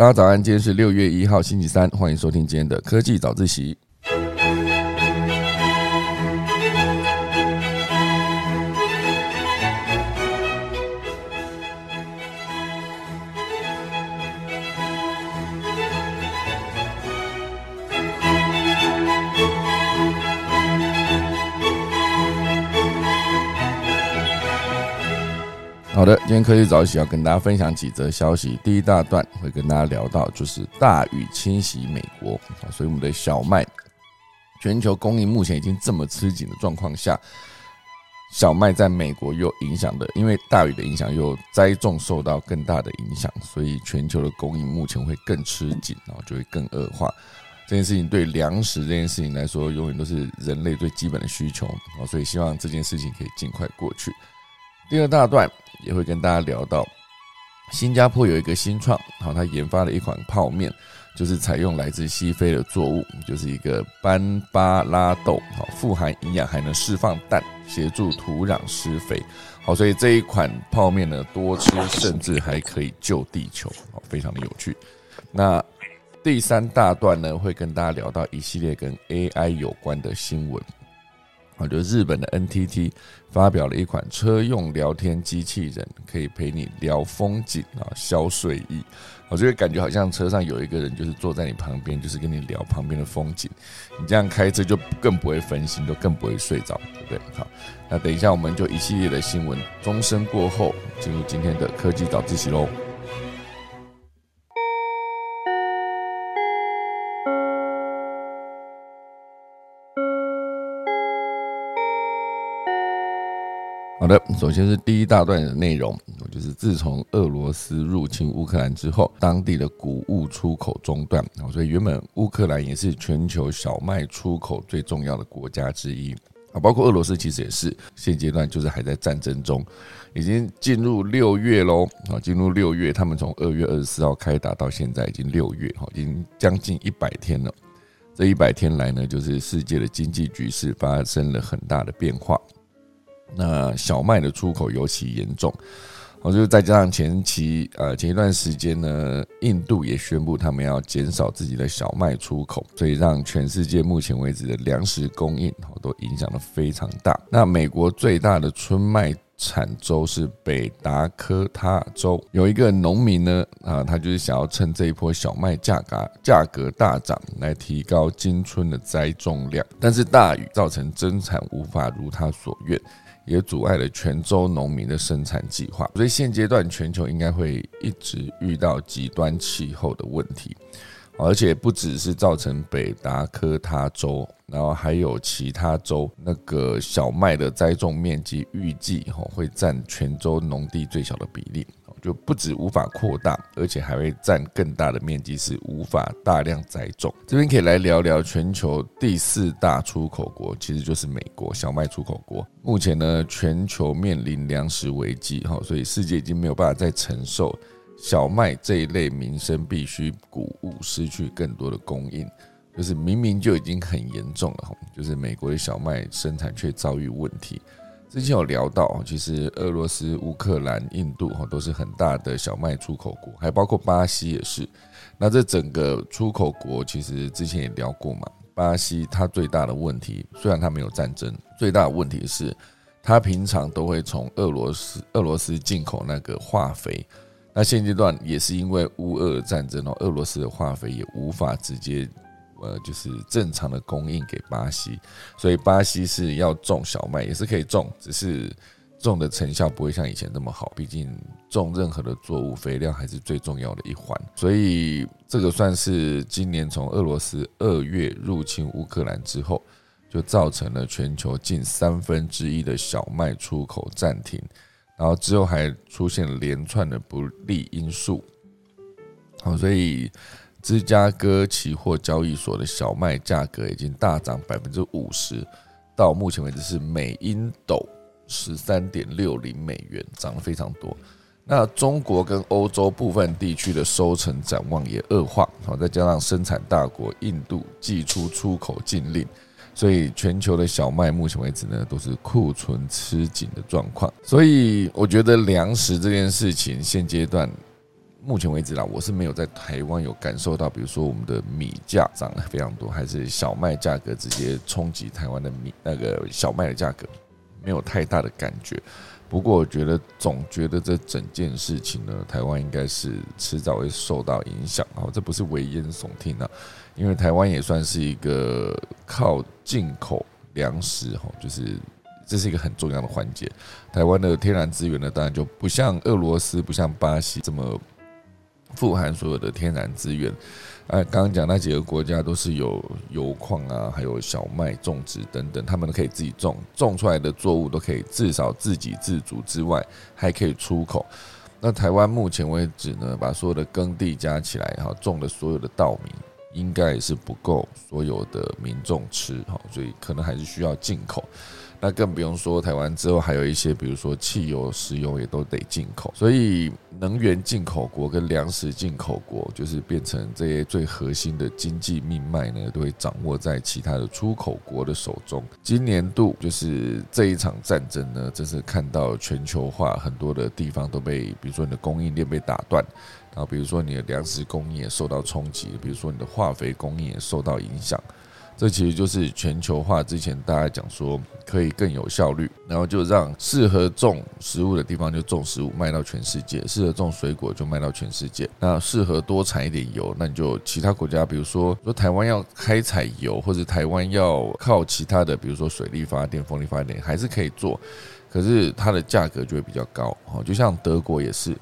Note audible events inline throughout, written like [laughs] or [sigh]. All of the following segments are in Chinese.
大家早安，今天是六月一号星期三，欢迎收听今天的科技早自习。好的，今天科技早起要跟大家分享几则消息。第一大段会跟大家聊到，就是大雨侵袭美国，所以我们的小麦全球供应目前已经这么吃紧的状况下，小麦在美国又影响的，因为大雨的影响，又栽种受到更大的影响，所以全球的供应目前会更吃紧，然后就会更恶化。这件事情对粮食这件事情来说，永远都是人类最基本的需求啊，所以希望这件事情可以尽快过去。第二大段也会跟大家聊到，新加坡有一个新创，好，他研发了一款泡面，就是采用来自西非的作物，就是一个班巴拉豆，好，富含营养，还能释放氮，协助土壤施肥，好，所以这一款泡面呢，多吃甚至还可以救地球，好，非常的有趣。那第三大段呢，会跟大家聊到一系列跟 AI 有关的新闻。啊，就日本的 NTT 发表了一款车用聊天机器人，可以陪你聊风景啊，消睡意。我觉得感觉好像车上有一个人，就是坐在你旁边，就是跟你聊旁边的风景。你这样开车就更不会分心，就更不会睡着，对不对？好，那等一下我们就一系列的新闻钟声过后，进入今天的科技早自习喽。好的，首先是第一大段的内容，就是自从俄罗斯入侵乌克兰之后，当地的谷物出口中断，所以原本乌克兰也是全球小麦出口最重要的国家之一啊，包括俄罗斯其实也是，现阶段就是还在战争中，已经进入六月喽啊，进入六月，他们从二月二十四号开打到现在已经六月哈，已经将近一百天了，这一百天来呢，就是世界的经济局势发生了很大的变化。那小麦的出口尤其严重，我就再加上前期呃前一段时间呢，印度也宣布他们要减少自己的小麦出口，所以让全世界目前为止的粮食供应都影响的非常大。那美国最大的春麦产州是北达科他州，有一个农民呢啊，他就是想要趁这一波小麦价格价格大涨来提高今春的栽种量，但是大雨造成增产无法如他所愿。也阻碍了泉州农民的生产计划，所以现阶段全球应该会一直遇到极端气候的问题，而且不只是造成北达科他州，然后还有其他州那个小麦的栽种面积预计会占泉州农地最小的比例。就不止无法扩大，而且还会占更大的面积，是无法大量栽种。这边可以来聊聊全球第四大出口国，其实就是美国小麦出口国。目前呢，全球面临粮食危机，哈，所以世界已经没有办法再承受小麦这一类民生必需谷物失去更多的供应，就是明明就已经很严重了，哈，就是美国的小麦生产却遭遇问题。之前有聊到，其实俄罗斯、乌克兰、印度哈都是很大的小麦出口国，还包括巴西也是。那这整个出口国，其实之前也聊过嘛。巴西它最大的问题，虽然它没有战争，最大的问题是它平常都会从俄罗斯俄罗斯进口那个化肥。那现阶段也是因为乌俄战争哦，俄罗斯的化肥也无法直接。呃，就是正常的供应给巴西，所以巴西是要种小麦，也是可以种，只是种的成效不会像以前那么好。毕竟种任何的作物，肥料还是最重要的一环。所以这个算是今年从俄罗斯二月入侵乌克兰之后，就造成了全球近三分之一的小麦出口暂停，然后之后还出现连串的不利因素。好，所以。芝加哥期货交易所的小麦价格已经大涨百分之五十，到目前为止是每英斗十三点六零美元，涨了非常多。那中国跟欧洲部分地区的收成展望也恶化，好，再加上生产大国印度寄出出口禁令，所以全球的小麦目前为止呢都是库存吃紧的状况。所以我觉得粮食这件事情现阶段。目前为止啦，我是没有在台湾有感受到，比如说我们的米价涨了非常多，还是小麦价格直接冲击台湾的米那个小麦的价格，没有太大的感觉。不过我觉得总觉得这整件事情呢，台湾应该是迟早会受到影响啊，这不是危言耸听啊，因为台湾也算是一个靠进口粮食哈，就是这是一个很重要的环节。台湾的天然资源呢，当然就不像俄罗斯、不像巴西这么富含所有的天然资源。哎，刚刚讲那几个国家都是有油矿啊，还有小麦种植等等，他们都可以自己种，种出来的作物都可以至少自给自足之外，还可以出口。那台湾目前为止呢，把所有的耕地加起来，哈，种的所有的稻米，应该也是不够所有的民众吃，哈，所以可能还是需要进口。那更不用说台湾之后还有一些，比如说汽油、石油也都得进口，所以能源进口国跟粮食进口国，就是变成这些最核心的经济命脉呢，都会掌握在其他的出口国的手中。今年度就是这一场战争呢，真是看到全球化很多的地方都被，比如说你的供应链被打断，然后比如说你的粮食供应也受到冲击，比如说你的化肥供应也受到影响。这其实就是全球化之前大家讲说可以更有效率，然后就让适合种食物的地方就种食物卖到全世界，适合种水果就卖到全世界。那适合多产一点油，那你就其他国家，比如说说台湾要开采油，或者台湾要靠其他的，比如说水力发电、风力发电，还是可以做，可是它的价格就会比较高。哦，就像德国也是。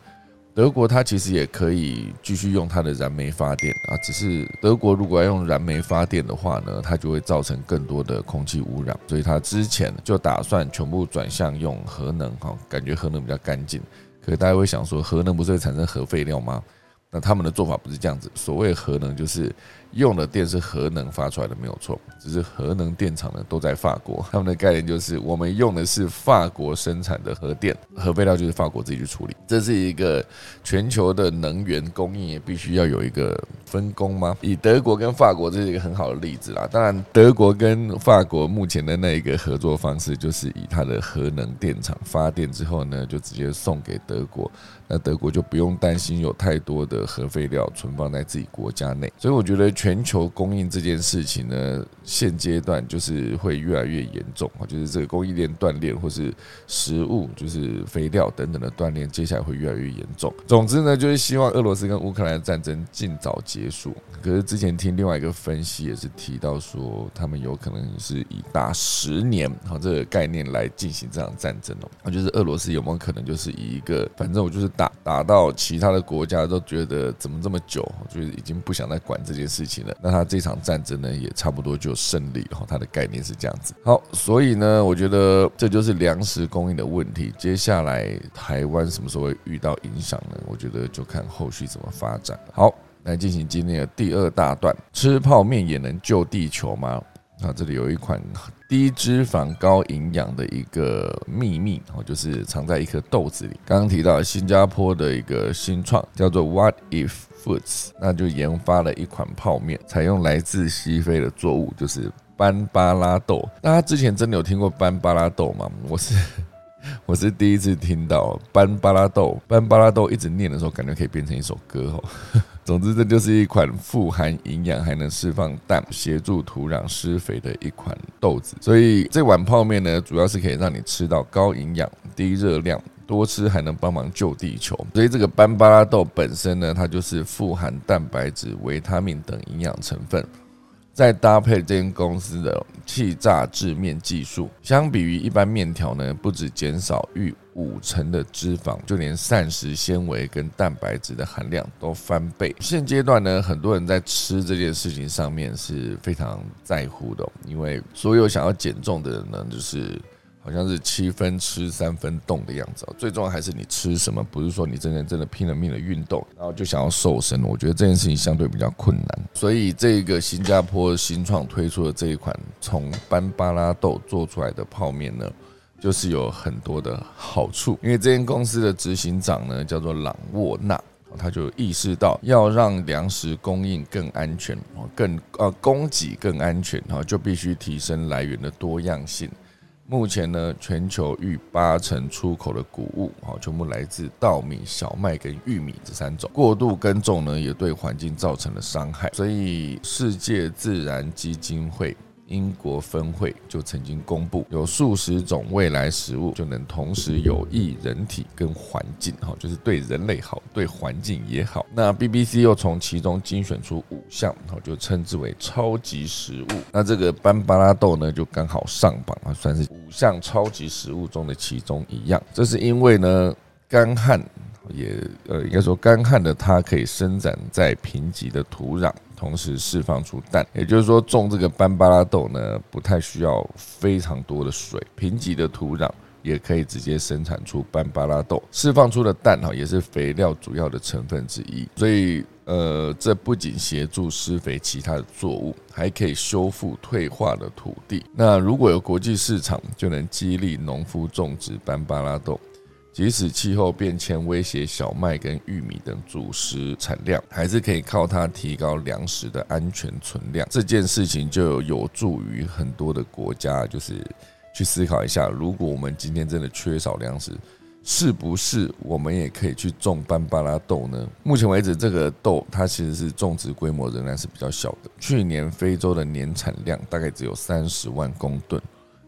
德国它其实也可以继续用它的燃煤发电啊，只是德国如果要用燃煤发电的话呢，它就会造成更多的空气污染，所以它之前就打算全部转向用核能，哈，感觉核能比较干净。可是大家会想说，核能不是会产生核废料吗？那他们的做法不是这样子，所谓核能就是用的电是核能发出来的，没有错。只是核能电厂呢都在法国，他们的概念就是我们用的是法国生产的核电，核废料就是法国自己去处理。这是一个全球的能源供应也必须要有一个分工吗？以德国跟法国这是一个很好的例子啦。当然，德国跟法国目前的那一个合作方式就是以它的核能电厂发电之后呢，就直接送给德国，那德国就不用担心有太多的核废料存放在自己国家内。所以我觉得全球供应这件事情呢。现阶段就是会越来越严重啊，就是这个供应链断裂，或是食物就是肥料等等的断裂，接下来会越来越严重。总之呢，就是希望俄罗斯跟乌克兰的战争尽早结束。可是之前听另外一个分析也是提到说，他们有可能是以打十年哈这个概念来进行这场战争哦。那就是俄罗斯有没有可能就是以一个反正我就是打打到其他的国家都觉得怎么这么久，就是已经不想再管这件事情了。那他这场战争呢，也差不多就。胜利，然后它的概念是这样子。好，所以呢，我觉得这就是粮食供应的问题。接下来台湾什么时候会遇到影响呢？我觉得就看后续怎么发展。好，来进行今天的第二大段：吃泡面也能救地球吗？啊，这里有一款低脂肪高营养的一个秘密，哦，就是藏在一颗豆子里。刚刚提到新加坡的一个新创，叫做 What If。Foods，那就研发了一款泡面，采用来自西非的作物，就是班巴拉豆。大家之前真的有听过班巴拉豆吗？[laughs] 我是 [laughs] 我是第一次听到班巴拉豆。班巴拉豆一直念的时候，感觉可以变成一首歌哦。[laughs] 总之，这就是一款富含营养，还能释放氮，协助土壤施肥的一款豆子。所以这碗泡面呢，主要是可以让你吃到高营养、低热量。多吃还能帮忙救地球，所以这个班巴拉豆本身呢，它就是富含蛋白质、维他命等营养成分，再搭配这间公司的气炸制面技术，相比于一般面条呢，不止减少逾五成的脂肪，就连膳食纤维跟蛋白质的含量都翻倍。现阶段呢，很多人在吃这件事情上面是非常在乎的，因为所有想要减重的人呢，就是。好像是七分吃三分动的样子，最重要还是你吃什么，不是说你真的真的拼了命的运动，然后就想要瘦身。我觉得这件事情相对比较困难，所以这个新加坡新创推出的这一款从班巴拉豆做出来的泡面呢，就是有很多的好处。因为这间公司的执行长呢叫做朗沃纳，他就意识到要让粮食供应更安全更呃供给更安全，哈，就必须提升来源的多样性。目前呢，全球逾八成出口的谷物，啊，全部来自稻米、小麦跟玉米这三种。过度耕种呢，也对环境造成了伤害。所以，世界自然基金会。英国分会就曾经公布，有数十种未来食物就能同时有益人体跟环境，哈，就是对人类好，对环境也好。那 BBC 又从其中精选出五项，哈，就称之为超级食物。那这个班巴拉豆呢，就刚好上榜啊，算是五项超级食物中的其中一样。这是因为呢，干旱也呃，应该说干旱的它可以生长在贫瘠的土壤。同时释放出氮，也就是说种这个班巴拉豆呢，不太需要非常多的水，贫瘠的土壤也可以直接生产出班巴拉豆，释放出的氮哈也是肥料主要的成分之一。所以呃，这不仅协助施肥其他的作物，还可以修复退化的土地。那如果有国际市场，就能激励农夫种植班巴拉豆。即使气候变迁威胁小麦跟玉米等主食产量，还是可以靠它提高粮食的安全存量。这件事情就有助于很多的国家，就是去思考一下，如果我们今天真的缺少粮食，是不是我们也可以去种班巴拉豆呢？目前为止，这个豆它其实是种植规模仍然是比较小的。去年非洲的年产量大概只有三十万公吨。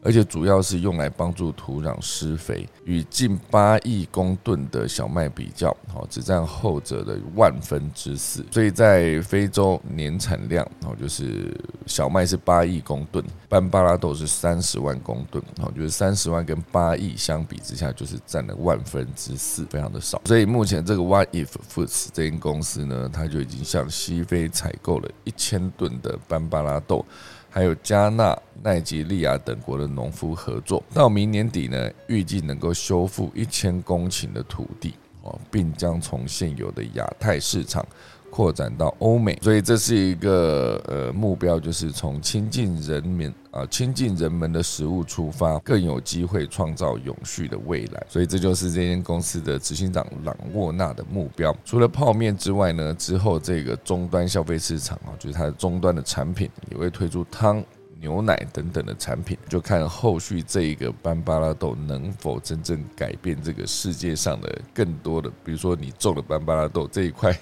而且主要是用来帮助土壤施肥，与近八亿公吨的小麦比较，好只占后者的万分之四。所以在非洲年产量，好就是小麦是八亿公吨，班巴拉豆是三十万公吨，好就是三十万跟八亿相比之下，就是占了万分之四，非常的少。所以目前这个 What If Foods 这间公司呢，它就已经向西非采购了一千吨的班巴拉豆。还有加纳、奈及利亚等国的农夫合作，到明年底呢，预计能够修复一千公顷的土地哦，并将从现有的亚太市场。扩展到欧美，所以这是一个呃目标，就是从亲近人民啊，亲近人们的食物出发，更有机会创造永续的未来。所以这就是这间公司的执行长朗沃纳的目标。除了泡面之外呢，之后这个终端消费市场啊，就是它的终端的产品也会推出汤、牛奶等等的产品，就看后续这一个班巴拉豆能否真正改变这个世界上的更多的，比如说你种了班巴拉豆这一块。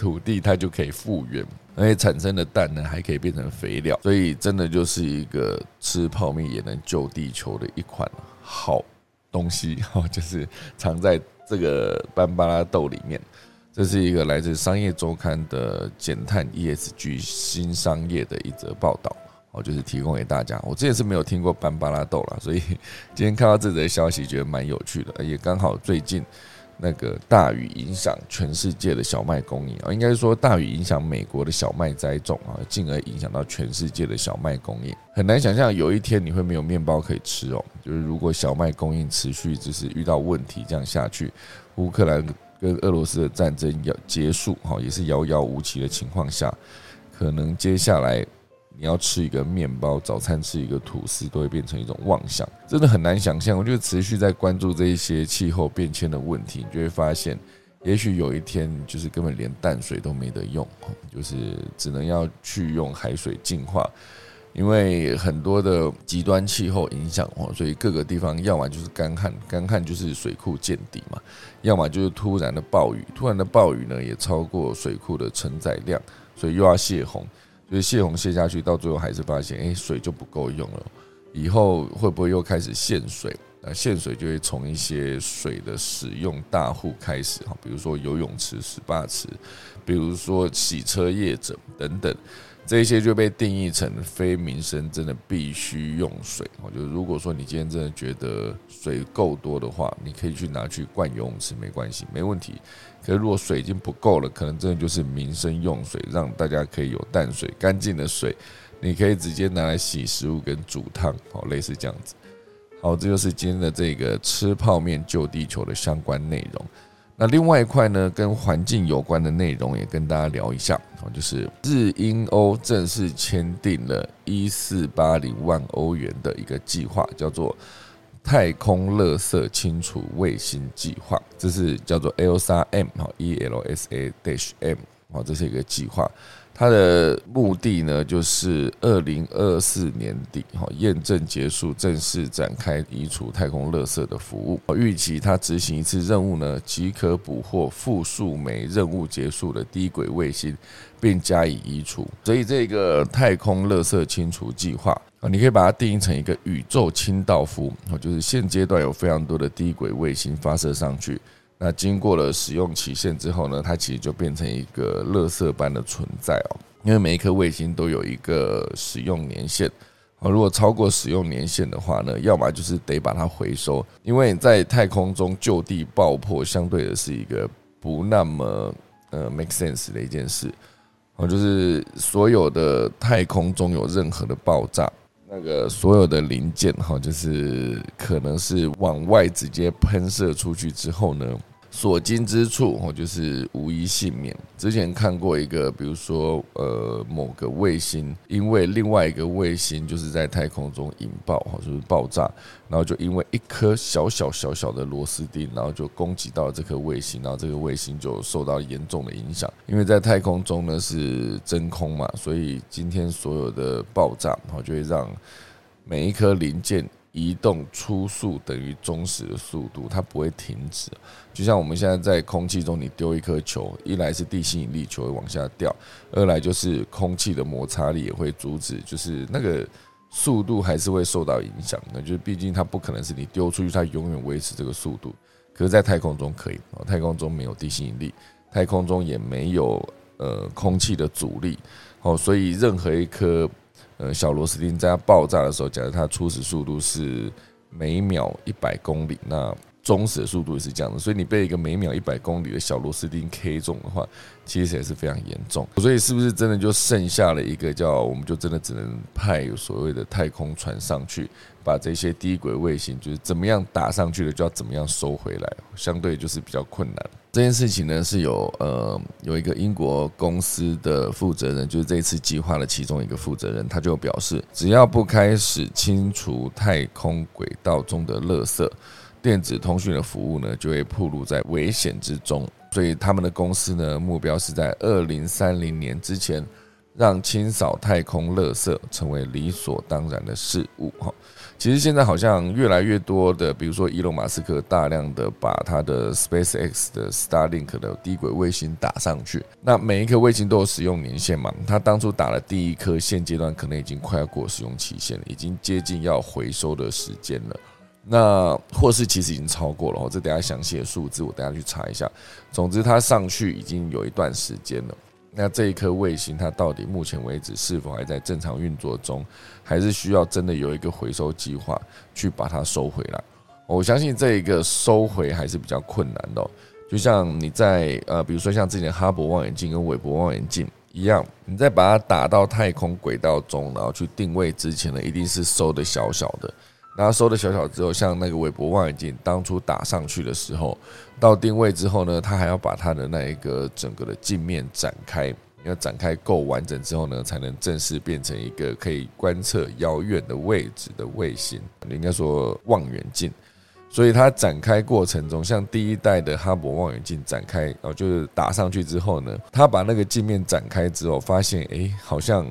土地它就可以复原，而且产生的氮呢还可以变成肥料，所以真的就是一个吃泡面也能救地球的一款好东西哈，[laughs] 就是藏在这个班巴拉豆里面。这是一个来自商业周刊的减碳 ESG 新商业的一则报道，哦，就是提供给大家。我之前是没有听过班巴拉豆了，所以今天看到这则消息，觉得蛮有趣的，也刚好最近。那个大雨影响全世界的小麦供应啊，应该说大雨影响美国的小麦栽种啊，进而影响到全世界的小麦供应。很难想象有一天你会没有面包可以吃哦。就是如果小麦供应持续就是遇到问题，这样下去，乌克兰跟俄罗斯的战争要结束哈，也是遥遥无期的情况下，可能接下来。你要吃一个面包，早餐吃一个吐司，都会变成一种妄想，真的很难想象。我觉得持续在关注这一些气候变迁的问题，你就会发现，也许有一天就是根本连淡水都没得用，就是只能要去用海水净化，因为很多的极端气候影响哦，所以各个地方要么就是干旱，干旱就是水库见底嘛，要么就是突然的暴雨，突然的暴雨呢也超过水库的承载量，所以又要泄洪。就是泄洪泄下去，到最后还是发现，哎，水就不够用了。以后会不会又开始限水？那限水就会从一些水的使用大户开始哈，比如说游泳池、SPA 池，比如说洗车业者等等。这些就被定义成非民生，真的必须用水。我觉得，如果说你今天真的觉得水够多的话，你可以去拿去灌游泳池，没关系，没问题。可是如果水已经不够了，可能真的就是民生用水，让大家可以有淡水、干净的水，你可以直接拿来洗食物跟煮汤，好，类似这样子。好，这就是今天的这个吃泡面救地球的相关内容。那另外一块呢，跟环境有关的内容也跟大家聊一下哦，就是日英欧正式签订了一四八零万欧元的一个计划，叫做太空垃圾清除卫星计划，这是叫做 ELSA M 哈 E L S A dash M 啊，这是一个计划。它的目的呢，就是二零二四年底哈验证结束，正式展开移除太空垃圾的服务。预期它执行一次任务呢，即可捕获复数枚任务结束的低轨卫星，并加以移除。所以这个太空垃圾清除计划啊，你可以把它定义成一个宇宙清道夫啊，就是现阶段有非常多的低轨卫星发射上去。那经过了使用期限之后呢，它其实就变成一个垃圾般的存在哦。因为每一颗卫星都有一个使用年限啊，如果超过使用年限的话呢，要么就是得把它回收，因为在太空中就地爆破，相对的是一个不那么呃 make sense 的一件事哦，就是所有的太空中有任何的爆炸。那个所有的零件哈，就是可能是往外直接喷射出去之后呢。所经之处，哦，就是无一幸免。之前看过一个，比如说，呃，某个卫星因为另外一个卫星就是在太空中引爆，哈，就是爆炸，然后就因为一颗小小小小的螺丝钉，然后就攻击到这颗卫星，然后这个卫星就受到严重的影响。因为在太空中呢是真空嘛，所以今天所有的爆炸，然后就会让每一颗零件。移动初速等于终始的速度，它不会停止。就像我们现在在空气中，你丢一颗球，一来是地心引力，球会往下掉；二来就是空气的摩擦力也会阻止，就是那个速度还是会受到影响。那就是毕竟它不可能是你丢出去，它永远维持这个速度。可是，在太空中可以，太空中没有地心引力，太空中也没有呃空气的阻力，哦，所以任何一颗。呃，小螺丝钉在它爆炸的时候，假如它初始速度是每秒一百公里，那终始的速度也是这样的。所以你被一个每秒一百公里的小螺丝钉 K 中的话，其实也是非常严重。所以是不是真的就剩下了一个叫，我们就真的只能派所谓的太空船上去，把这些低轨卫星就是怎么样打上去的，就要怎么样收回来，相对就是比较困难。这件事情呢，是有呃有一个英国公司的负责人，就是这一次计划的其中一个负责人，他就表示，只要不开始清除太空轨道中的垃圾，电子通讯的服务呢，就会暴露在危险之中。所以他们的公司呢，目标是在二零三零年之前，让清扫太空垃圾成为理所当然的事物。哈。其实现在好像越来越多的，比如说伊隆马斯克大量的把他的 SpaceX 的 Starlink 的低轨卫星打上去，那每一颗卫星都有使用年限嘛？他当初打了第一颗，现阶段可能已经快要过使用期限了，已经接近要回收的时间了。那或是其实已经超过了，这等下详细的数字我等下去查一下。总之，它上去已经有一段时间了。那这一颗卫星，它到底目前为止是否还在正常运作中，还是需要真的有一个回收计划去把它收回来？我相信这一个收回还是比较困难的。就像你在呃，比如说像之前哈勃望远镜跟韦伯望远镜一样，你在把它打到太空轨道中，然后去定位之前呢，一定是收的小小的。然后收的小小之后，像那个韦伯望远镜当初打上去的时候，到定位之后呢，它还要把它的那一个整个的镜面展开，要展开够完整之后呢，才能正式变成一个可以观测遥远的位置的卫星，应该说望远镜。所以它展开过程中，像第一代的哈勃望远镜展开，然后就是打上去之后呢，它把那个镜面展开之后，发现哎，好像。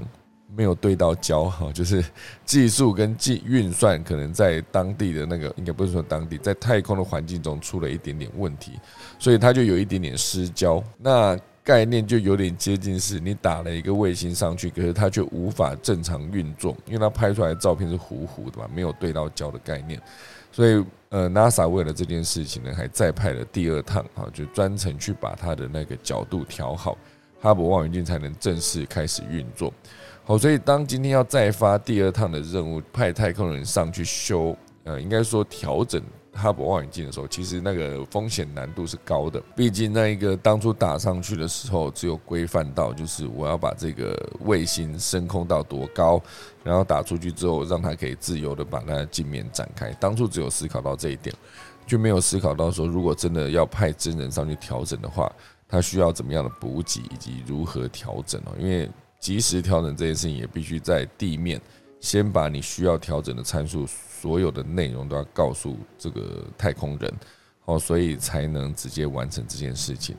没有对到焦哈，[laughs] 就是技术跟计运算可能在当地的那个，应该不是说当地，在太空的环境中出了一点点问题，所以它就有一点点失焦。那概念就有点接近是，你打了一个卫星上去，可是它却无法正常运作，因为它拍出来的照片是糊糊的嘛，没有对到焦的概念。所以呃，NASA 为了这件事情呢，还再派了第二趟啊，就专程去把它的那个角度调好，哈勃望远镜才能正式开始运作。哦，所以当今天要再发第二趟的任务，派太空人上去修，呃，应该说调整哈勃望远镜的时候，其实那个风险难度是高的。毕竟那一个当初打上去的时候，只有规范到就是我要把这个卫星升空到多高，然后打出去之后，让它可以自由的把那镜面展开。当初只有思考到这一点，就没有思考到说，如果真的要派真人上去调整的话，它需要怎么样的补给以及如何调整哦，因为。及时调整这件事情也必须在地面先把你需要调整的参数所有的内容都要告诉这个太空人，哦，所以才能直接完成这件事情。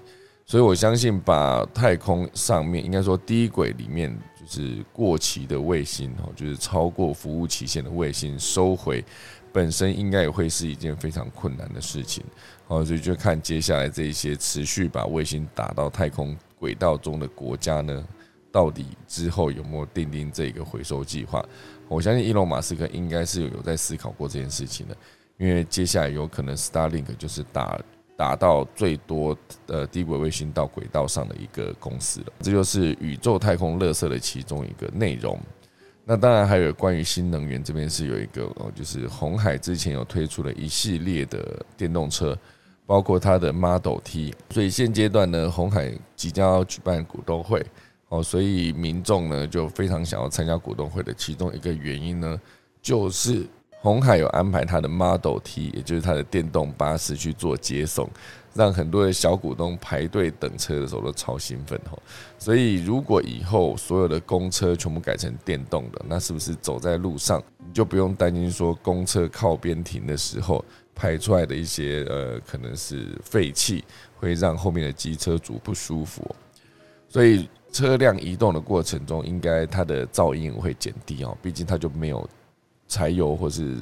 所以我相信把太空上面应该说低轨里面就是过期的卫星哦，就是超过服务期限的卫星收回，本身应该也会是一件非常困难的事情哦，所以就看接下来这一些持续把卫星打到太空轨道中的国家呢，到底之后有没有定定这个回收计划？我相信伊隆马斯克应该是有在思考过这件事情的，因为接下来有可能 Starlink 就是打。达到最多的低轨卫星到轨道上的一个公司了，这就是宇宙太空乐色的其中一个内容。那当然还有关于新能源这边是有一个哦，就是红海之前有推出了一系列的电动车，包括它的 Model T。所以现阶段呢，红海即将要举办股东会哦，所以民众呢就非常想要参加股东会的其中一个原因呢，就是。红海有安排他的 Model T，也就是他的电动巴士去做接送，让很多的小股东排队等车的时候都超兴奋哦。所以如果以后所有的公车全部改成电动的，那是不是走在路上你就不用担心说公车靠边停的时候排出来的一些呃可能是废气会让后面的机车主不舒服？所以车辆移动的过程中，应该它的噪音会减低哦，毕竟它就没有。柴油或是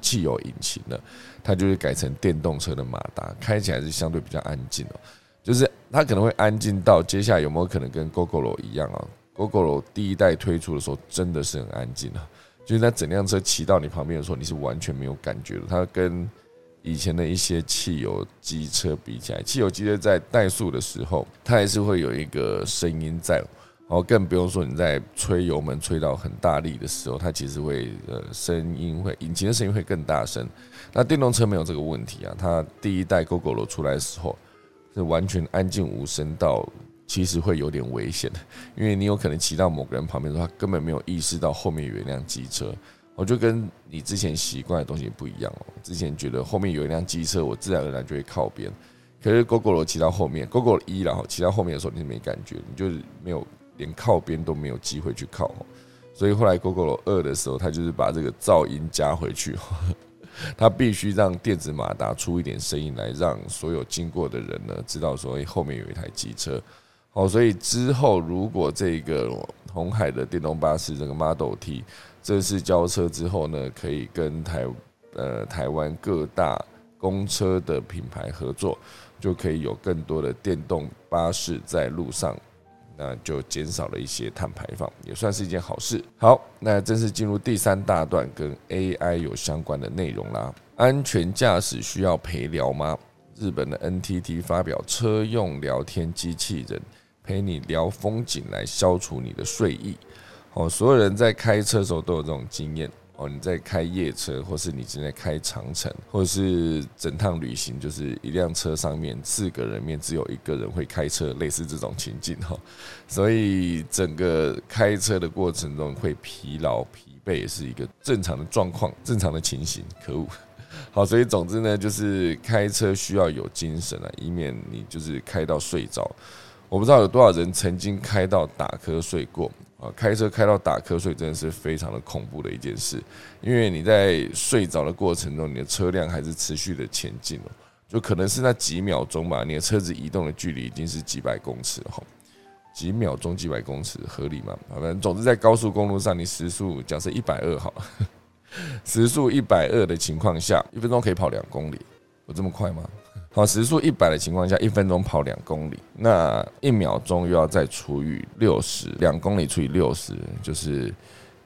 汽油引擎了，它就是改成电动车的马达，开起来是相对比较安静哦。就是它可能会安静到接下来有没有可能跟 GoGoRo 一样啊？GoGoRo 第一代推出的时候真的是很安静啊，就是在整辆车骑到你旁边的时候，你是完全没有感觉的。它跟以前的一些汽油机车比起来，汽油机车在怠速的时候，它还是会有一个声音在。然后更不用说你在吹油门吹到很大力的时候，它其实会呃声音会引擎的声音会更大声。那电动车没有这个问题啊，它第一代 GoGo 出来的时候是完全安静无声到，其实会有点危险的，因为你有可能骑到某个人旁边的话，根本没有意识到后面有一辆机车。我就跟你之前习惯的东西不一样哦，之前觉得后面有一辆机车，我自然而然就会靠边。可是 GoGo 骑到后面，GoGo 一然后骑到后面的时候，你是没感觉，你就是没有。连靠边都没有机会去靠，所以后来 GoGo 二的时候，他就是把这个噪音加回去，[laughs] 他必须让电子马达出一点声音来，让所有经过的人呢知道说后面有一台机车。哦，所以之后如果这个红海的电动巴士这个 Model T 正式交车之后呢，可以跟台呃台湾各大公车的品牌合作，就可以有更多的电动巴士在路上。那就减少了一些碳排放，也算是一件好事。好，那正式进入第三大段跟 AI 有相关的内容啦。安全驾驶需要陪聊吗？日本的 NTT 发表车用聊天机器人，陪你聊风景来消除你的睡意。哦，所有人在开车的时候都有这种经验。哦，你在开夜车，或是你正在开长城，或是整趟旅行，就是一辆车上面四个人面只有一个人会开车，类似这种情境哈。所以整个开车的过程中会疲劳、疲惫，是一个正常的状况、正常的情形。可恶，好，所以总之呢，就是开车需要有精神啊，以免你就是开到睡着。我不知道有多少人曾经开到打瞌睡过。开车开到打瞌睡真的是非常的恐怖的一件事，因为你在睡着的过程中，你的车辆还是持续的前进哦，就可能是那几秒钟吧，你的车子移动的距离已经是几百公尺了哈，几秒钟几百公尺合理吗？反正总之在高速公路上，你时速假设一百二好，[laughs] 时速一百二的情况下，一分钟可以跑两公里，有这么快吗？好，时速一百的情况下，一分钟跑两公里，那一秒钟又要再除以六十，两公里除以六十，就是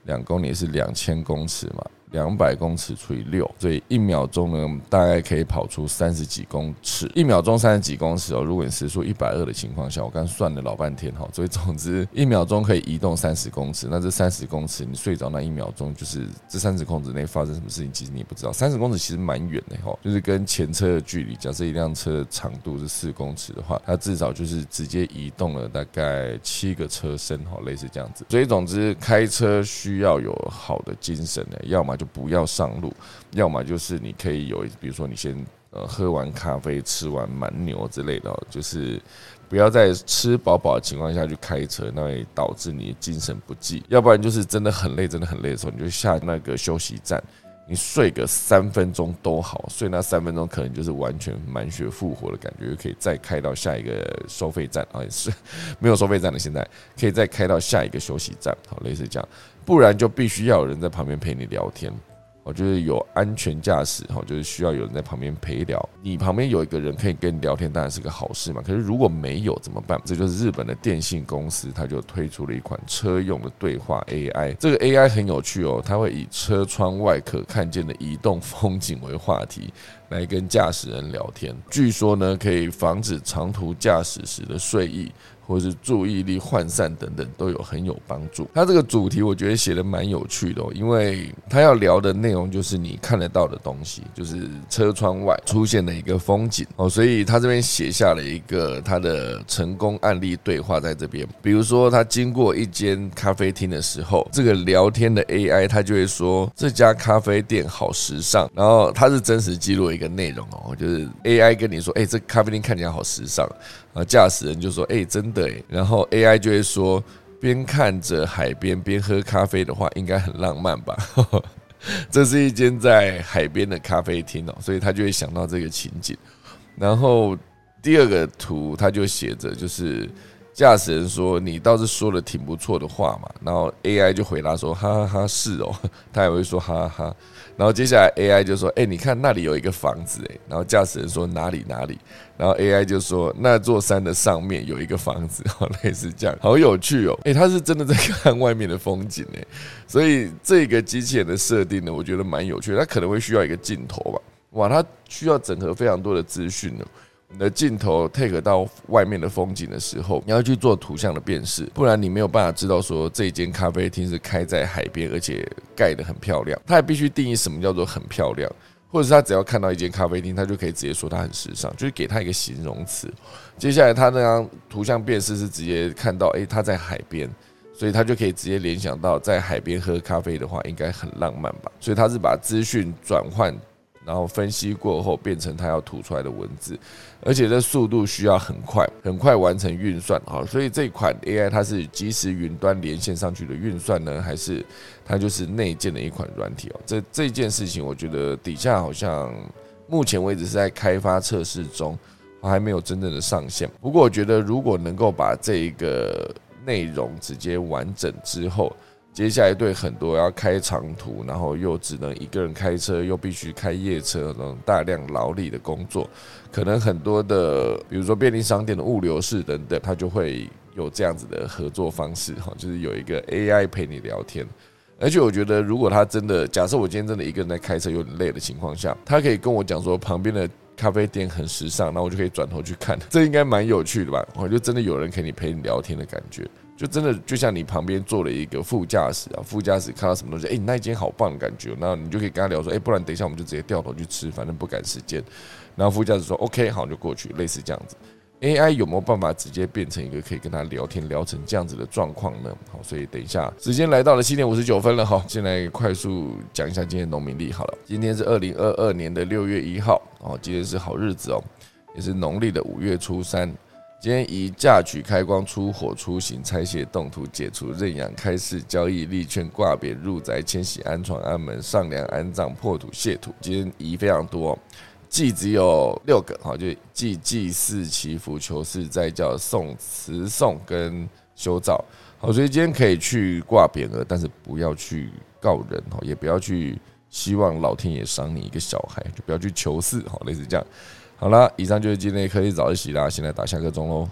两公里是两千公尺嘛。两百公尺除以六，所以一秒钟呢，大概可以跑出三十几公尺。一秒钟三十几公尺哦，如果你时速一百二的情况下，我刚算了老半天哈，所以总之一秒钟可以移动三十公尺。那这三十公尺，你睡着那一秒钟，就是这三十公尺内发生什么事情，其实你也不知道。三十公尺其实蛮远的哈，就是跟前车的距离，假设一辆车的长度是四公尺的话，它至少就是直接移动了大概七个车身哈，类似这样子。所以总之开车需要有好的精神的，要么。就不要上路，要么就是你可以有，比如说你先呃喝完咖啡、吃完蛮牛之类的，就是不要在吃饱饱的情况下去开车，那会导致你精神不济。要不然就是真的很累、真的很累的时候，你就下那个休息站，你睡个三分钟都好，睡那三分钟可能就是完全满血复活的感觉，可以再开到下一个收费站啊，也是 [laughs] 没有收费站的，现在可以再开到下一个休息站，好，类似这样，不然就必须要有人在旁边陪你聊天。哦就是有安全驾驶哈，就是需要有人在旁边陪聊。你旁边有一个人可以跟你聊天，当然是个好事嘛。可是如果没有怎么办？这就是日本的电信公司，它就推出了一款车用的对话 AI。这个 AI 很有趣哦，它会以车窗外可看见的移动风景为话题，来跟驾驶人聊天。据说呢，可以防止长途驾驶时的睡意。或是注意力涣散等等都有很有帮助。他这个主题我觉得写的蛮有趣的，因为他要聊的内容就是你看得到的东西，就是车窗外出现的一个风景哦。所以他这边写下了一个他的成功案例对话在这边。比如说他经过一间咖啡厅的时候，这个聊天的 AI 他就会说这家咖啡店好时尚。然后他是真实记录一个内容哦，就是 AI 跟你说，哎，这咖啡店看起来好时尚。啊，驾驶人就说：“哎，真的哎。”然后 AI 就会说：“边看着海边边喝咖啡的话，应该很浪漫吧？” [laughs] 这是一间在海边的咖啡厅哦，所以他就会想到这个情景。然后第二个图，他就写着就是驾驶人说：“你倒是说的挺不错的话嘛。”然后 AI 就回答说：“哈哈哈，是哦。”他也会说：“哈哈哈。”然后接下来 AI 就说：“哎，你看那里有一个房子哎。”然后驾驶人说：“哪里哪里？”然后 AI 就说：“那座山的上面有一个房子。[laughs] ”，类似这样，好有趣哦。哎，他是真的在看外面的风景哎。所以这个机器人的设定呢，我觉得蛮有趣。它可能会需要一个镜头吧？哇，它需要整合非常多的资讯呢。你的镜头 take 到外面的风景的时候，你要去做图像的辨识，不然你没有办法知道说这间咖啡厅是开在海边，而且盖得很漂亮。它也必须定义什么叫做很漂亮，或者是他只要看到一间咖啡厅，他就可以直接说它很时尚，就是给他一个形容词。接下来他那张图像辨识是直接看到，诶，他在海边，所以他就可以直接联想到在海边喝咖啡的话，应该很浪漫吧。所以他是把资讯转换。然后分析过后变成他要吐出来的文字，而且这速度需要很快，很快完成运算。好，所以这款 AI 它是即时云端连线上去的运算呢，还是它就是内建的一款软体哦？这这件事情，我觉得底下好像目前为止是在开发测试中，还没有真正的上线。不过我觉得如果能够把这一个内容直接完整之后，接下来对很多要开长途，然后又只能一个人开车，又必须开夜车那种大量劳力的工作，可能很多的，比如说便利商店的物流室等等，它就会有这样子的合作方式哈，就是有一个 AI 陪你聊天。而且我觉得，如果他真的假设我今天真的一个人在开车有点累的情况下，他可以跟我讲说旁边的咖啡店很时尚，那我就可以转头去看，这应该蛮有趣的吧？我就真的有人可以陪你聊天的感觉。就真的就像你旁边坐了一个副驾驶啊，副驾驶看到什么东西，哎，你那一间好棒的感觉，然后你就可以跟他聊说，哎，不然等一下我们就直接掉头去吃，反正不赶时间。然后副驾驶说，OK，好，就过去，类似这样子。AI 有没有办法直接变成一个可以跟他聊天聊成这样子的状况呢？好，所以等一下时间来到了七点五十九分了，哈，先来快速讲一下今天农民历好了。今天是二零二二年的六月一号，哦，今天是好日子哦，也是农历的五月初三。今天以嫁娶、开光、出火、出行、拆卸、动土、解除、认养、开市、交易、立券、挂匾、入宅、迁徙、安床、安门、上梁、安葬、破土、卸土。今天仪非常多，祭只有六个，好，就祭、祭祀、祈福、求事、再叫、送词送跟修造。好，所以今天可以去挂匾额，但是不要去告人，哈，也不要去希望老天爷赏你一个小孩，就不要去求事，好，类似这样。好了，以上就是今天的科技早自习啦，现在打下个钟喽。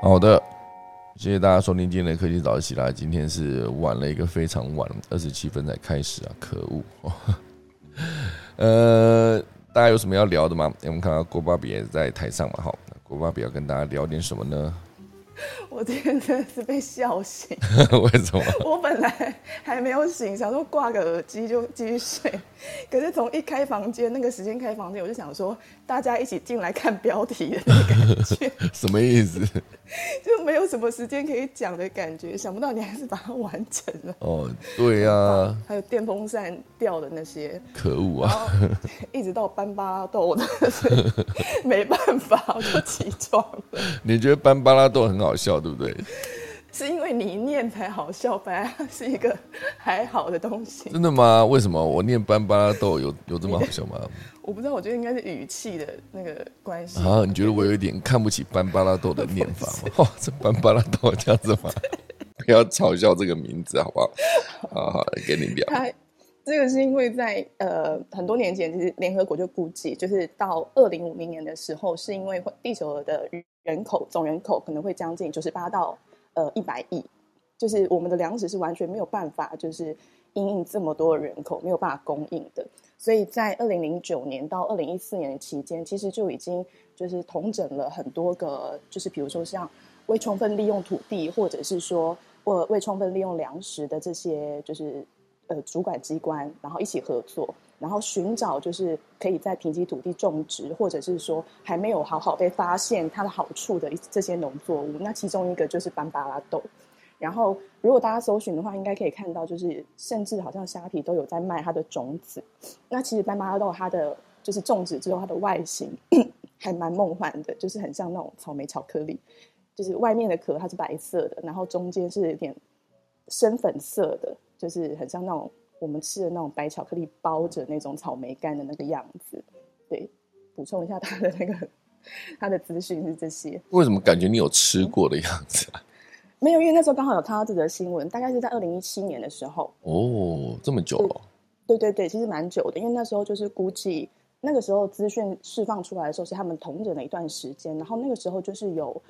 好的，谢谢大家收听今天的科技早起啦。今天是晚了一个非常晚，二十七分才开始啊，可恶！[laughs] 呃，大家有什么要聊的吗？我们看到郭巴比也在台上嘛，好，郭巴比要跟大家聊点什么呢？我我今天真的是被笑醒。[laughs] 为什么？我本来还没有醒，想说挂个耳机就继续睡。可是从一开房间，那个时间开房间，我就想说大家一起进来看标题的那个感觉，[laughs] 什么意思？[laughs] 就没有什么时间可以讲的感觉。想不到你还是把它完成了。哦，对呀。还有电风扇掉的那些，可恶啊！[laughs] 一直到班巴拉豆的，[laughs] 没办法，我就起床了。你觉得班巴拉豆很好笑，对不对？是因为你念才好笑，本来是一个还好的东西。真的吗？为什么我念班巴拉豆有有这么好笑吗？[laughs] 我不知道，我觉得应该是语气的那个关系啊。你觉得我有一点看不起班巴拉豆的念法吗？[laughs] 哦，这斑巴拉豆这样子吗？[laughs] 不要嘲笑这个名字好不好？好好给你聊。他这个是因为在呃很多年前，其实联合国就估计，就是到二零五零年的时候，是因为地球的人口总人口可能会将近九十八到。呃，一百亿，就是我们的粮食是完全没有办法，就是因应这么多人口没有办法供应的。所以在二零零九年到二零一四年的期间，其实就已经就是统整了很多个，就是比如说像未充分利用土地，或者是说未未充分利用粮食的这些，就是呃主管机关，然后一起合作。然后寻找就是可以在贫瘠土地种植，或者是说还没有好好被发现它的好处的这些农作物。那其中一个就是班巴拉豆。然后如果大家搜寻的话，应该可以看到，就是甚至好像虾皮都有在卖它的种子。那其实班巴拉豆它的就是种植之后，它的外形 [coughs] 还蛮梦幻的，就是很像那种草莓巧克力，就是外面的壳它是白色的，然后中间是有点深粉色的，就是很像那种。我们吃的那种白巧克力包着那种草莓干的那个样子，对，补充一下他的那个他的资讯是这些。为什么感觉你有吃过的样子？没有，因为那时候刚好有看到这则新闻，大概是在二零一七年的时候。哦，这么久了。对对对，其实蛮久的，因为那时候就是估计那个时候资讯释放出来的时候是他们同整了一段时间，然后那个时候就是有。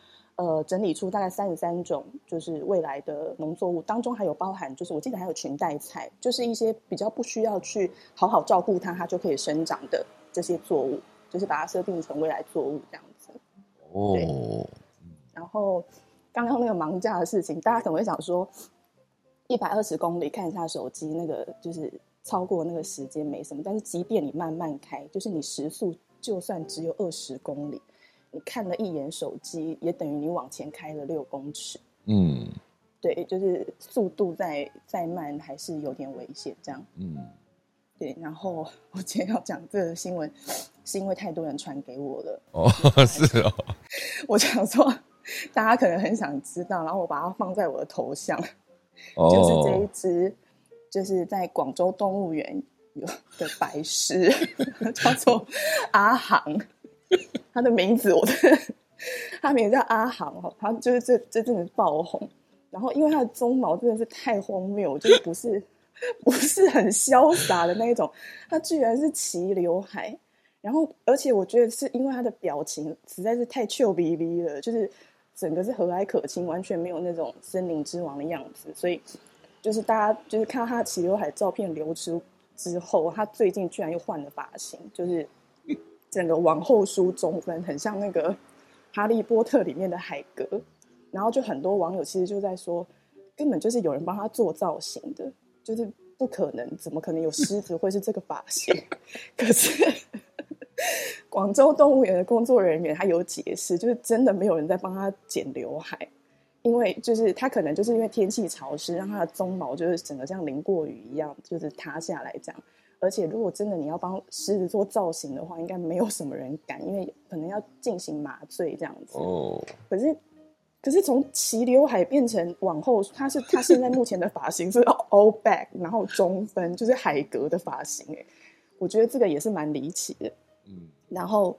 呃，整理出大概三十三种，就是未来的农作物当中还有包含，就是我记得还有裙带菜，就是一些比较不需要去好好照顾它，它就可以生长的这些作物，就是把它设定成未来作物这样子。哦。然后刚刚那个盲架的事情，大家可能会想说，一百二十公里看一下手机，那个就是超过那个时间没什么，但是即便你慢慢开，就是你时速就算只有二十公里。你看了一眼手机，也等于你往前开了六公尺。嗯，对，就是速度再再慢，还是有点危险。这样，嗯，对。然后我今天要讲这个新闻，[coughs] 是因为太多人传给我了。哦，[laughs] 是哦。[laughs] 我想说，大家可能很想知道，然后我把它放在我的头像，就是这一只，就是在广州动物园有的白狮，[laughs] 叫做阿航。他的名字，我的，[laughs] 他名字叫阿航哈，他就是这这阵子爆红，然后因为他的鬃毛真的是太荒谬，就是不是 [laughs] 不是很潇洒的那一种，他居然是齐刘海，然后而且我觉得是因为他的表情实在是太俏逼逼了，就是整个是和蔼可亲，完全没有那种森林之王的样子，所以就是大家就是看到他齐刘海照片流出之后，他最近居然又换了发型，就是。整个往后梳中分，很像那个《哈利波特》里面的海格，然后就很多网友其实就在说，根本就是有人帮他做造型的，就是不可能，怎么可能有狮子会是这个发型？[laughs] 可是广州动物园的工作人员他有解释，就是真的没有人在帮他剪刘海，因为就是他可能就是因为天气潮湿，让他的鬃毛就是整个像淋过雨一样，就是塌下来这样。而且，如果真的你要帮狮子做造型的话，应该没有什么人敢，因为可能要进行麻醉这样子。哦。可是，可是从齐刘海变成往后，他是他现在目前的发型是 all back，然后中分，就是海格的发型。哎，我觉得这个也是蛮离奇的。嗯。然后，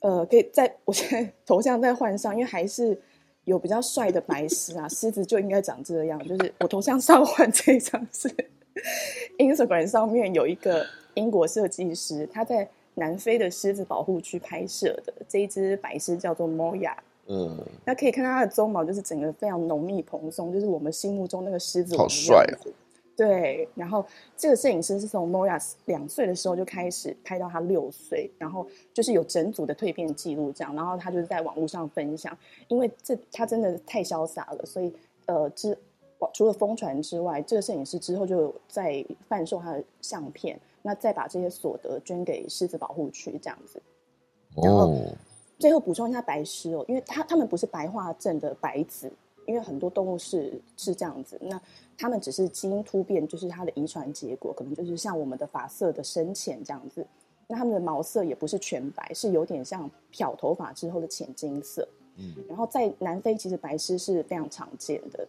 呃，可以在我现在头像再换上，因为还是有比较帅的白狮啊，狮子就应该长这样。就是我头像上换这张是。[laughs] Instagram 上面有一个英国设计师，他在南非的狮子保护区拍摄的这一只白狮叫做 Moya。嗯，那可以看到它的鬃毛就是整个非常浓密蓬松，就是我们心目中那个狮子好帅哦。对，然后这个摄影师是从 Moya 两岁的时候就开始拍到他六岁，然后就是有整组的蜕变记录这样，然后他就是在网络上分享，因为这他真的太潇洒了，所以呃，之除了疯传之外，这个摄影师之后就在贩售他的相片，那再把这些所得捐给狮子保护区这样子。然后最后补充一下白狮哦，因为他他们不是白化症的白子。因为很多动物是是这样子，那他们只是基因突变，就是它的遗传结果，可能就是像我们的发色的深浅这样子。那他们的毛色也不是全白，是有点像漂头发之后的浅金色。嗯，然后在南非，其实白狮是非常常见的。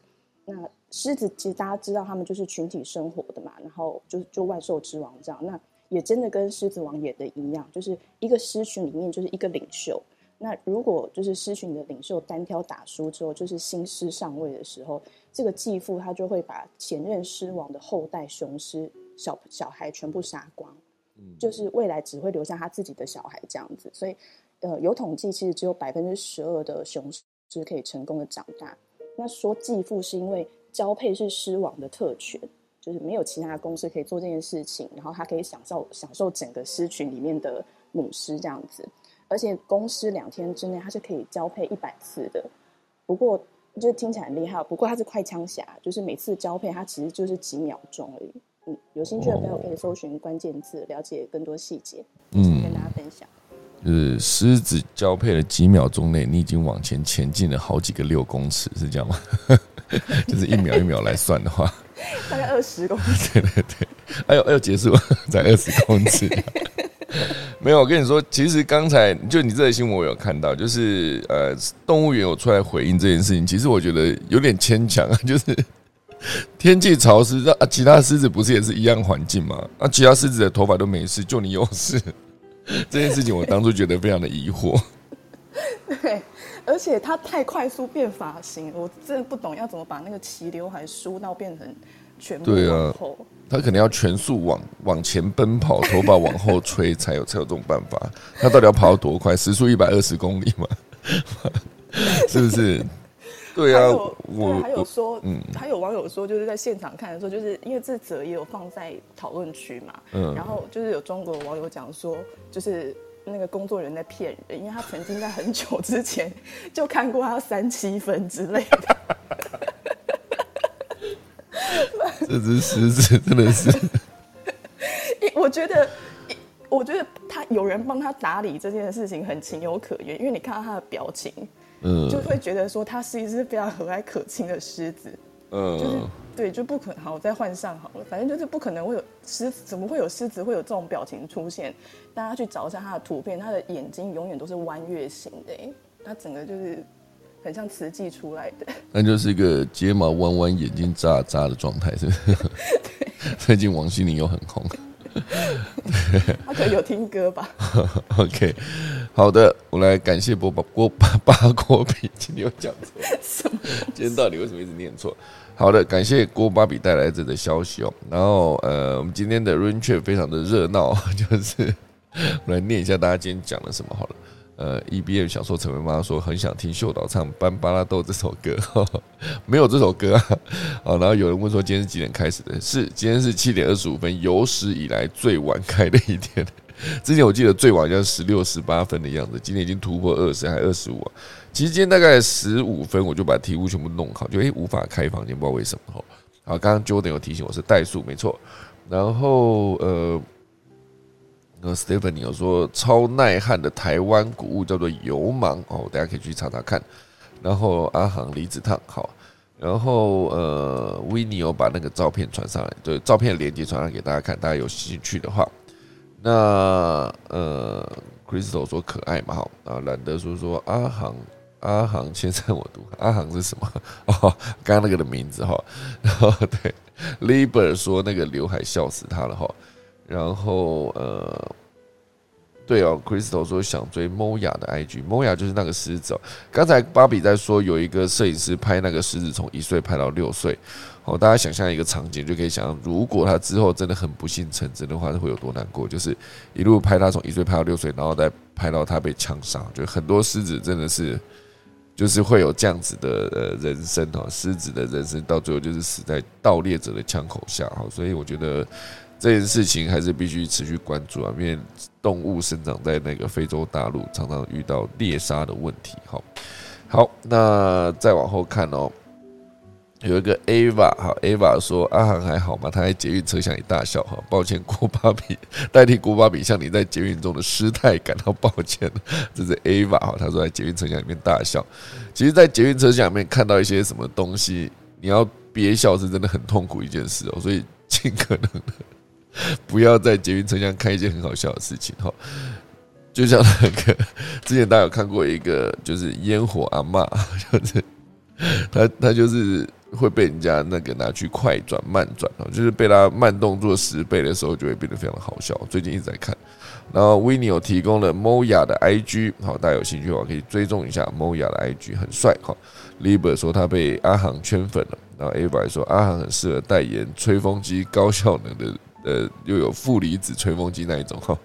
那狮子其实大家知道，他们就是群体生活的嘛，然后就就万兽之王这样。那也真的跟狮子王演的一样，就是一个狮群里面就是一个领袖。那如果就是狮群的领袖单挑打输之后，就是新狮上位的时候，这个继父他就会把前任狮王的后代雄狮小小孩全部杀光，嗯，就是未来只会留下他自己的小孩这样子。所以，呃，有统计，其实只有百分之十二的雄狮可以成功的长大。那说继父是因为交配是狮王的特权，就是没有其他公司可以做这件事情，然后他可以享受享受整个狮群里面的母狮这样子。而且公狮两天之内它是可以交配一百次的，不过就是听起来很厉害。不过它是快枪侠，就是每次交配它其实就是几秒钟而已。嗯，有兴趣的朋友可以搜寻关键字，了解更多细节。嗯，跟大家分享。就是狮子交配了几秒钟内，你已经往前前进了好几个六公尺，是这样吗？[laughs] 就是一秒一秒来算的话，大概二十公尺。[laughs] 对对对，哎呦哎呦，结束 [laughs] 才二十公尺。没有，我跟你说，其实刚才就你这个新闻我有看到，就是呃，动物园有出来回应这件事情。其实我觉得有点牵强啊，就是天气潮湿，啊，其他狮子不是也是一样环境吗？啊，其他狮子的头发都没事，就你有事，[laughs] 这件事情我当初觉得非常的疑惑。[laughs] 对，而且他太快速变发型，我真的不懂要怎么把那个齐刘海梳到变成全部往后。他可能要全速往往前奔跑，头发往后吹，才有才有这种办法。他到底要跑多快？时速一百二十公里吗？[laughs] 是不是？对啊，我还有说，嗯，还有网友说，就是在现场看的时候，就是因为这则也有放在讨论区嘛，嗯，然后就是有中国网友讲说，就是那个工作人员在骗人，因为他曾经在很久之前 [laughs] 就看过他三七分之类的。这只狮子真的是，[laughs] 我觉得，我觉得他有人帮他打理这件事情很情有可原，因为你看到他的表情，嗯，就会觉得说他是一只非常和蔼可亲的狮子，嗯，就是对，就不可能好，我再换上好了，反正就是不可能会有狮子，怎么会有狮子会有这种表情出现？大家去找一下他的图片，他的眼睛永远都是弯月形的，他整个就是。很像瓷器出来的，那就是一个睫毛弯弯、眼睛眨眨的状态，是不是？[laughs] 最近王心凌又很红，[laughs] 他可能有听歌吧。[laughs] OK，好的，我来感谢波巴郭 [laughs] 八八郭比，今天又讲错，什么今天到底为什么一直念错？好的，感谢郭巴比带来这的消息哦。然后呃，我们今天的 Rain Chat 非常的热闹，[laughs] 就是我来念一下大家今天讲了什么好了。呃，E B M 小说陈文妈说很想听秀导唱《班巴拉豆》这首歌，[laughs] 没有这首歌啊。啊，然后有人问说今天是几点开始的？是今天是七点二十五分，有史以来最晚开的一天。[laughs] 之前我记得最晚像十六、十八分的样子，今天已经突破二十，还二十五啊。其实今天大概十五分我就把题目全部弄好，就诶无法开房间，不知道为什么。好，刚刚 Jordan 有提醒我是代数，没错。然后呃。那 Stephanie 有说超耐旱的台湾谷物叫做油芒哦，大家可以去查查看。然后阿航离子烫好，然后呃 w i n n 有把那个照片传上来，对，照片链接传上给大家看，大家有兴趣的话。那呃 Crystal 说可爱嘛，好啊，懒得说说阿航阿航先生我读阿航是什么？[laughs] 哦，刚刚那个的名字哈。然后对 Liber 说那个刘海笑死他了哈。然后呃，对哦，Crystal 说想追 Moya 的 IG，Moya 就是那个狮子哦。刚才芭比在说有一个摄影师拍那个狮子从一岁拍到六岁，哦，大家想象一个场景就可以想象，如果他之后真的很不幸成真的话，会有多难过？就是一路拍他从一岁拍到六岁，然后再拍到他被枪杀，就很多狮子真的是就是会有这样子的呃人生哈，狮子的人生到最后就是死在盗猎者的枪口下哈，所以我觉得这件事情还是必须持续关注啊，因为动物生长在那个非洲大陆，常常遇到猎杀的问题。好，好，那再往后看哦。有一个 Ava 哈，Ava 说阿航还好吗？他在捷运车厢里大笑哈，抱歉郭巴比代替郭巴比向你在捷运中的失态感到抱歉 [laughs] 这是 Ava 哈，他说在捷运车厢里面大笑。其实，在捷运车厢里面看到一些什么东西，你要憋笑是真的很痛苦一件事哦，所以尽可能的 [laughs] 不要在捷运车厢看一件很好笑的事情哈。就像那个之前大家有看过一个，就是烟火阿妈，就是他他就是。会被人家那个拿去快转慢转哦，就是被他慢动作十倍的时候，就会变得非常的好笑。最近一直在看，然后 w i n n i 有提供了 Moya 的 IG，好，大家有兴趣的话可以追踪一下 Moya 的 IG，很帅哈。Liber 说他被阿航圈粉了，然后 Ava 说阿航很适合代言吹风机，高效能的呃又有负离子吹风机那一种 [laughs] 哈。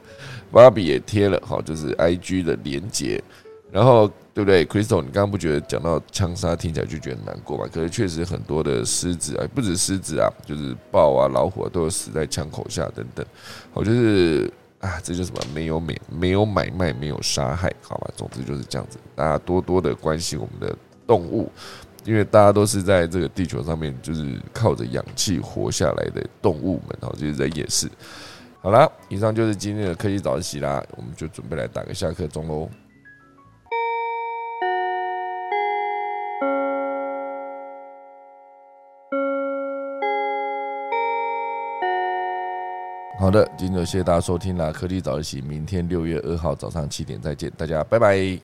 芭比也贴了哈，就是 IG 的连接。然后对不对，Crystal？你刚刚不觉得讲到枪杀听起来就觉得难过吗？可是确实很多的狮子啊，不止狮子啊，就是豹啊、老虎都有死在枪口下等等。我就是啊，这就什么没有买、没有买卖、没有杀害，好吧？总之就是这样子。大家多多的关心我们的动物，因为大家都是在这个地球上面，就是靠着氧气活下来的动物们。然后，其实人也是。好了，以上就是今天的科技早自习啦，我们就准备来打个下课钟喽。好的，今天就谢谢大家收听啦！科技早起，明天六月二号早上七点再见，大家拜拜。